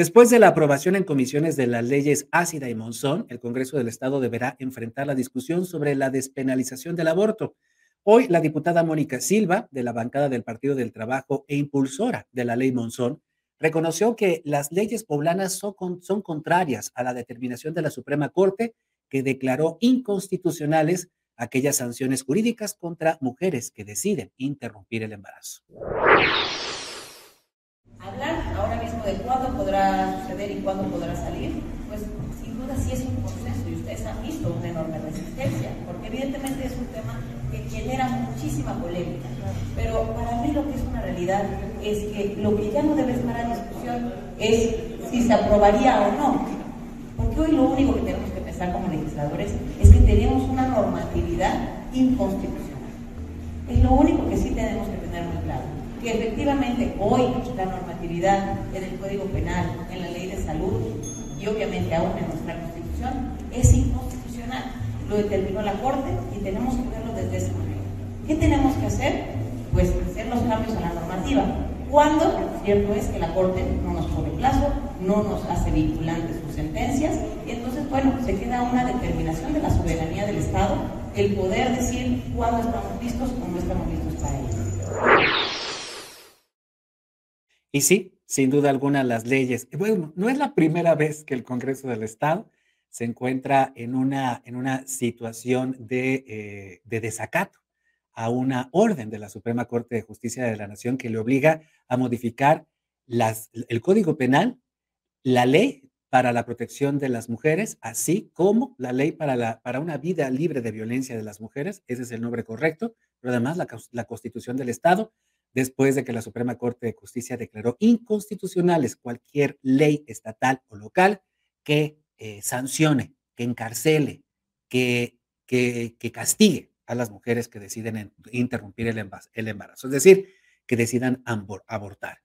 Después de la aprobación en comisiones de las leyes Ácida y Monzón, el Congreso del Estado deberá enfrentar la discusión sobre la despenalización del aborto. Hoy, la diputada Mónica Silva, de la bancada del Partido del Trabajo e impulsora de la ley Monzón, reconoció que las leyes poblanas son, son contrarias a la determinación de la Suprema Corte, que declaró inconstitucionales aquellas sanciones jurídicas contra mujeres que deciden interrumpir el embarazo de cuándo podrá suceder y cuándo podrá salir, pues sin duda sí es un proceso y ustedes han visto una enorme resistencia, porque evidentemente es un tema que genera muchísima polémica. Pero para mí lo que es una realidad es que lo que ya no debe estar a discusión es si se aprobaría o no. Porque hoy lo único que tenemos que pensar como legisladores es que tenemos una normatividad inconstitucional. Es lo único que sí tenemos que tener muy claro que efectivamente hoy la normatividad en el Código Penal, en la Ley de Salud y obviamente aún en nuestra Constitución es inconstitucional. Lo determinó la Corte y tenemos que verlo desde ese momento. ¿Qué tenemos que hacer? Pues hacer los cambios a la normativa. Cuando, cierto es que la Corte no nos pone plazo, no nos hace vinculantes sus sentencias, y entonces, bueno, se queda una determinación de la soberanía del Estado, el poder decir cuándo estamos listos o no estamos listos para ello. Y sí, sin duda alguna, las leyes. Bueno, no es la primera vez que el Congreso del Estado se encuentra en una, en una situación de, eh, de desacato a una orden de la Suprema Corte de Justicia de la Nación que le obliga a modificar el Código Penal, la ley para la protección de las mujeres, así como la ley para, la, para una vida libre de violencia de las mujeres, ese es el nombre correcto, pero además la, la Constitución del Estado, después de que la Suprema Corte de Justicia declaró inconstitucionales cualquier ley estatal o local que eh, sancione, que encarcele, que, que, castigue a las mujeres que deciden interrumpir el embarazo, es decir, que decidan abortar.